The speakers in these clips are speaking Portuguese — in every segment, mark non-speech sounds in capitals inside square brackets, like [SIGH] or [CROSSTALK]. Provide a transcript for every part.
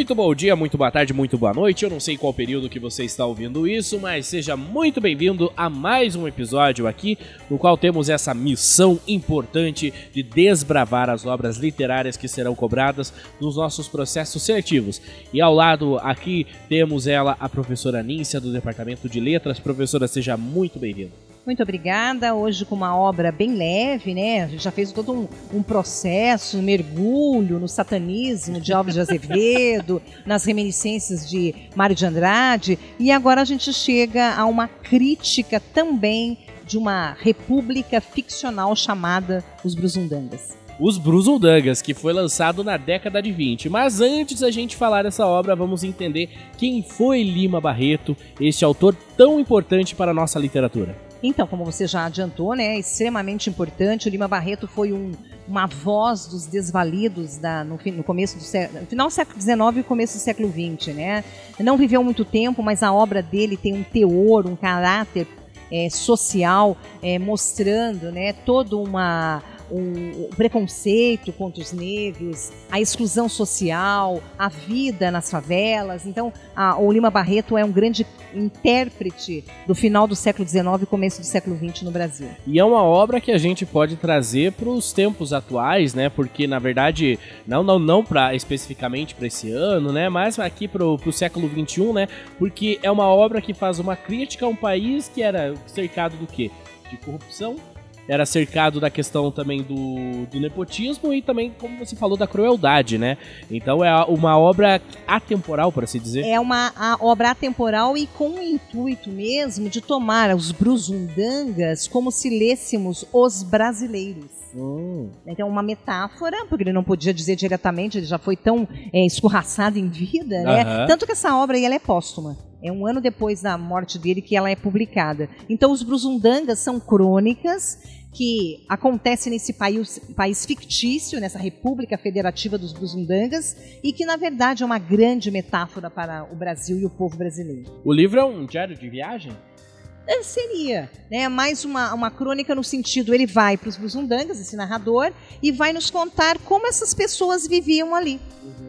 Muito bom dia, muito boa tarde, muito boa noite. Eu não sei qual período que você está ouvindo isso, mas seja muito bem-vindo a mais um episódio aqui, no qual temos essa missão importante de desbravar as obras literárias que serão cobradas nos nossos processos seletivos. E ao lado aqui temos ela, a professora Nícia, do Departamento de Letras. Professora, seja muito bem-vinda. Muito obrigada. Hoje com uma obra bem leve, né? A gente já fez todo um, um processo, um mergulho no satanismo de Alves de Azevedo, [LAUGHS] nas reminiscências de Mário de Andrade. E agora a gente chega a uma crítica também de uma república ficcional chamada Os Brusundangas os Brusundangas, que foi lançado na década de 20. Mas antes da gente falar dessa obra, vamos entender quem foi Lima Barreto, este autor tão importante para a nossa literatura. Então, como você já adiantou, né, é extremamente importante. O Lima Barreto foi um, uma voz dos desvalidos da, no, no, começo do século, final do século XIX e começo do século XX, né? Não viveu muito tempo, mas a obra dele tem um teor, um caráter é, social, é, mostrando, né, toda uma o, preconceito contra os negros, a exclusão social, a vida nas favelas. Então, a, o Lima Barreto é um grande intérprete do final do século XIX e começo do século XX no Brasil. E é uma obra que a gente pode trazer para os tempos atuais, né? Porque na verdade não não não para especificamente para esse ano, né? Mas aqui para o século XXI, né? Porque é uma obra que faz uma crítica a um país que era cercado do quê? De corrupção, era cercado da questão também do, do nepotismo e também, como você falou, da crueldade, né? Então é uma obra atemporal, por assim dizer. É uma obra atemporal e com o intuito mesmo de tomar os brusundangas como se lêssemos os brasileiros. Hum. Então, uma metáfora, porque ele não podia dizer diretamente, ele já foi tão é, escorraçado em vida, né? Tanto que essa obra aí, ela é póstuma. É um ano depois da morte dele que ela é publicada. Então, os Brusundangas são crônicas que acontece nesse país, país fictício, nessa República Federativa dos Busundangas, e que na verdade é uma grande metáfora para o Brasil e o povo brasileiro. O livro é um diário de viagem? É, seria, né? Mais uma, uma crônica no sentido, ele vai para os Busundangas, esse narrador, e vai nos contar como essas pessoas viviam ali. Uhum.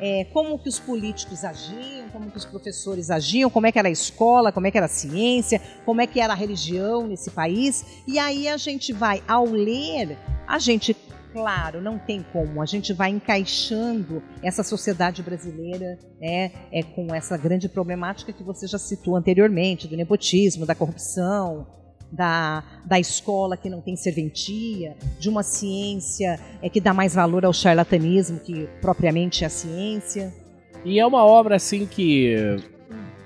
É, como que os políticos agiam, como que os professores agiam, como é que era a escola, como é que era a ciência, como é que era a religião nesse país. E aí a gente vai, ao ler, a gente claro, não tem como. A gente vai encaixando essa sociedade brasileira né, é, com essa grande problemática que você já citou anteriormente, do nepotismo, da corrupção, da, da escola que não tem serventia, de uma ciência é, que dá mais valor ao charlatanismo que propriamente a ciência. E é uma obra assim que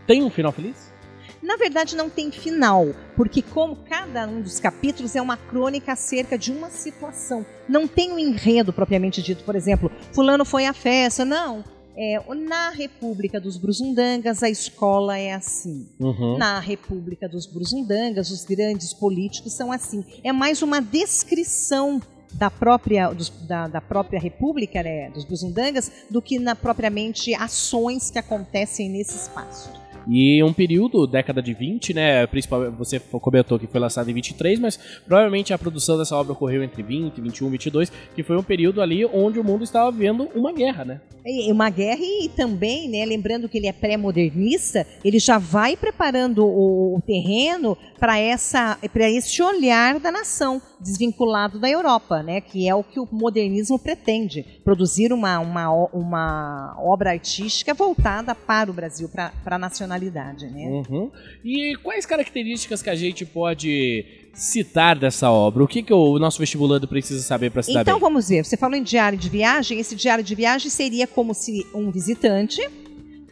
tem um final feliz? Na verdade, não tem final, porque como cada um dos capítulos é uma crônica acerca de uma situação. Não tem um enredo propriamente dito, por exemplo, fulano foi à festa. Não, é, na República dos Brusundangas, a escola é assim. Uhum. Na República dos Brusundangas, os grandes políticos são assim. É mais uma descrição da própria, dos, da, da, própria República né, dos Brusundangas do que na, propriamente ações que acontecem nesse espaço. E um período, década de 20, né? Principalmente, você comentou que foi lançado em 23, mas provavelmente a produção dessa obra ocorreu entre 20, 21, 22, que foi um período ali onde o mundo estava vendo uma guerra, né? Uma guerra e também, né, lembrando que ele é pré-modernista, ele já vai preparando o, terreno para essa para esse olhar da nação desvinculado da Europa, né, que é o que o modernismo pretende, produzir uma, uma, uma obra artística voltada para o Brasil, para a nacionalidade. Né? Uhum. E quais características que a gente pode citar dessa obra? O que, que o nosso vestibulando precisa saber para se Então bem? vamos ver, você falou em diário de viagem, esse diário de viagem seria como se um visitante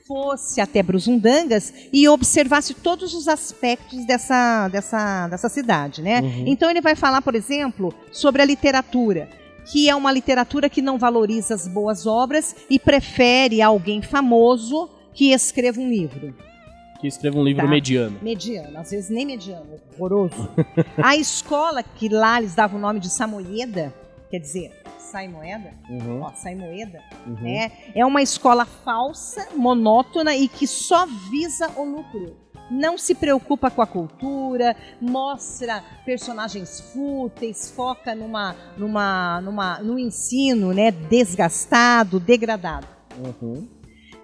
fosse até Brusundangas e observasse todos os aspectos dessa, dessa, dessa cidade, né? Uhum. Então ele vai falar, por exemplo, sobre a literatura, que é uma literatura que não valoriza as boas obras e prefere alguém famoso que escreva um livro. Que escreva um livro tá. mediano. Mediano, às vezes nem mediano, horroroso. [LAUGHS] a escola que lá eles davam o nome de Samoyeda, quer dizer, sai moeda, uhum. ó, sai moeda, uhum. né? É uma escola falsa, monótona e que só visa o lucro. Não se preocupa com a cultura, mostra personagens fúteis, foca numa, numa, numa, no ensino, né, desgastado, degradado. Uhum.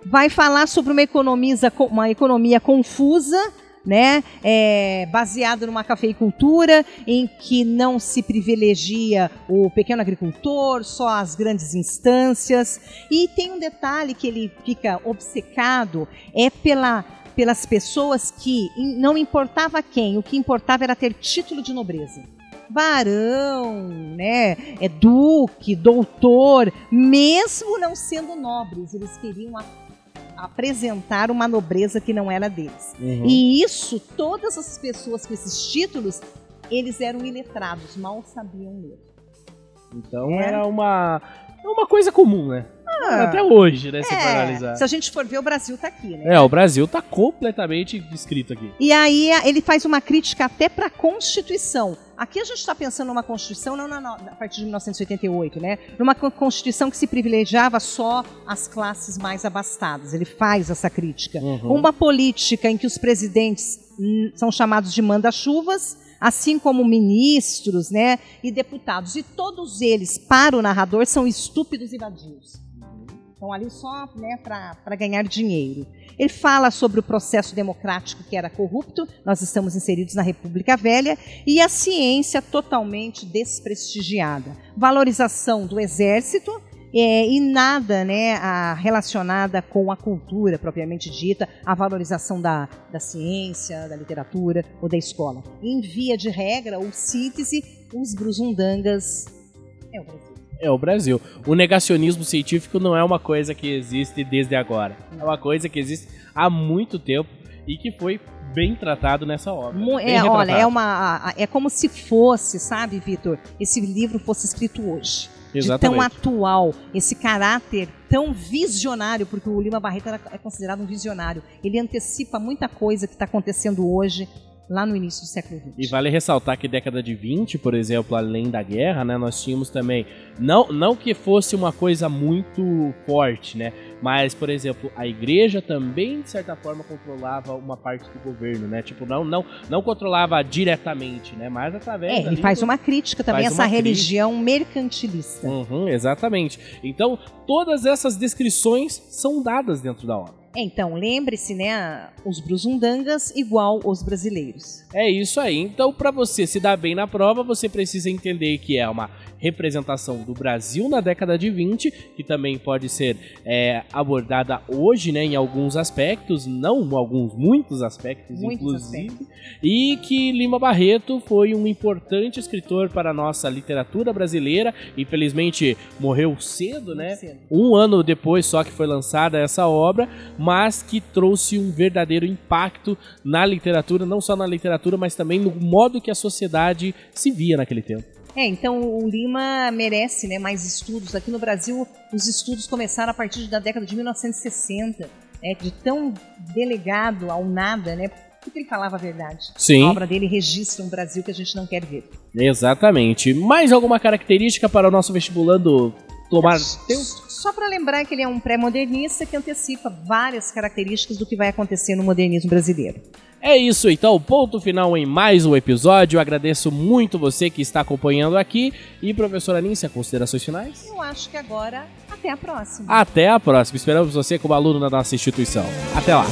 vai falar sobre uma, economiza, uma economia confusa, né, é, baseado numa cafeicultura em que não se privilegia o pequeno agricultor, só as grandes instâncias. E tem um detalhe que ele fica obcecado, é pela pelas pessoas que não importava quem, o que importava era ter título de nobreza. Barão, né, é duque, doutor, mesmo não sendo nobres, eles queriam apresentar uma nobreza que não era deles. Uhum. E isso, todas as pessoas com esses títulos, eles eram iletrados, mal sabiam ler. Então é. era uma, uma coisa comum, né? Ah, Até hoje, né? Se, é, analisar. se a gente for ver, o Brasil tá aqui, né? É, o Brasil tá completamente descrito aqui. E aí ele faz uma crítica até para a Constituição. Aqui a gente está pensando numa Constituição, não na, a partir de 1988, né? Numa Constituição que se privilegiava só as classes mais abastadas. Ele faz essa crítica. Uhum. Uma política em que os presidentes são chamados de manda-chuvas, assim como ministros né, e deputados. E todos eles, para o narrador, são estúpidos e vadios. Estão ali só né, para ganhar dinheiro. Ele fala sobre o processo democrático que era corrupto, nós estamos inseridos na República Velha, e a ciência totalmente desprestigiada. Valorização do exército é, e nada né, a, relacionada com a cultura propriamente dita, a valorização da, da ciência, da literatura ou da escola. Em via de regra ou síntese, os brusundangas é o Brasil é o Brasil. O negacionismo científico não é uma coisa que existe desde agora. É uma coisa que existe há muito tempo e que foi bem tratado nessa obra. É, olha, é uma é como se fosse, sabe, Vitor, esse livro fosse escrito hoje. Exatamente. De tão atual, esse caráter tão visionário, porque o Lima Barreto é considerado um visionário. Ele antecipa muita coisa que está acontecendo hoje lá no início do século XX. E vale ressaltar que década de 20, por exemplo, além da guerra, né, nós tínhamos também, não, não que fosse uma coisa muito forte, né, mas, por exemplo, a igreja também, de certa forma, controlava uma parte do governo, né, tipo, não, não, não controlava diretamente, né, mas através... É, ele faz uma crítica também, essa religião crítica. mercantilista. Uhum, exatamente. Então, todas essas descrições são dadas dentro da obra. Então, lembre-se, né? Os brusundangas igual os brasileiros. É isso aí. Então, para você se dar bem na prova, você precisa entender que é uma representação do Brasil na década de 20, que também pode ser é, abordada hoje, né, em alguns aspectos, não alguns, muitos aspectos, muitos inclusive, aspectos. e que Lima Barreto foi um importante escritor para a nossa literatura brasileira. Infelizmente morreu cedo, né? Cedo. Um ano depois só que foi lançada essa obra, mas que trouxe um verdadeiro impacto na literatura, não só na literatura, mas também no modo que a sociedade se via naquele tempo. É, então o Lima merece né, mais estudos. Aqui no Brasil, os estudos começaram a partir da década de 1960, né, de tão delegado ao nada, né? Porque ele falava a verdade. Sim. A obra dele registra um Brasil que a gente não quer ver. Exatamente. Mais alguma característica para o nosso vestibulando tomar tempo? Só para lembrar que ele é um pré-modernista que antecipa várias características do que vai acontecer no modernismo brasileiro. É isso então, ponto final em mais um episódio. Eu agradeço muito você que está acompanhando aqui. E professora Nícia, considerações finais? Eu acho que agora, até a próxima. Até a próxima. Esperamos você como aluno da nossa instituição. Até lá.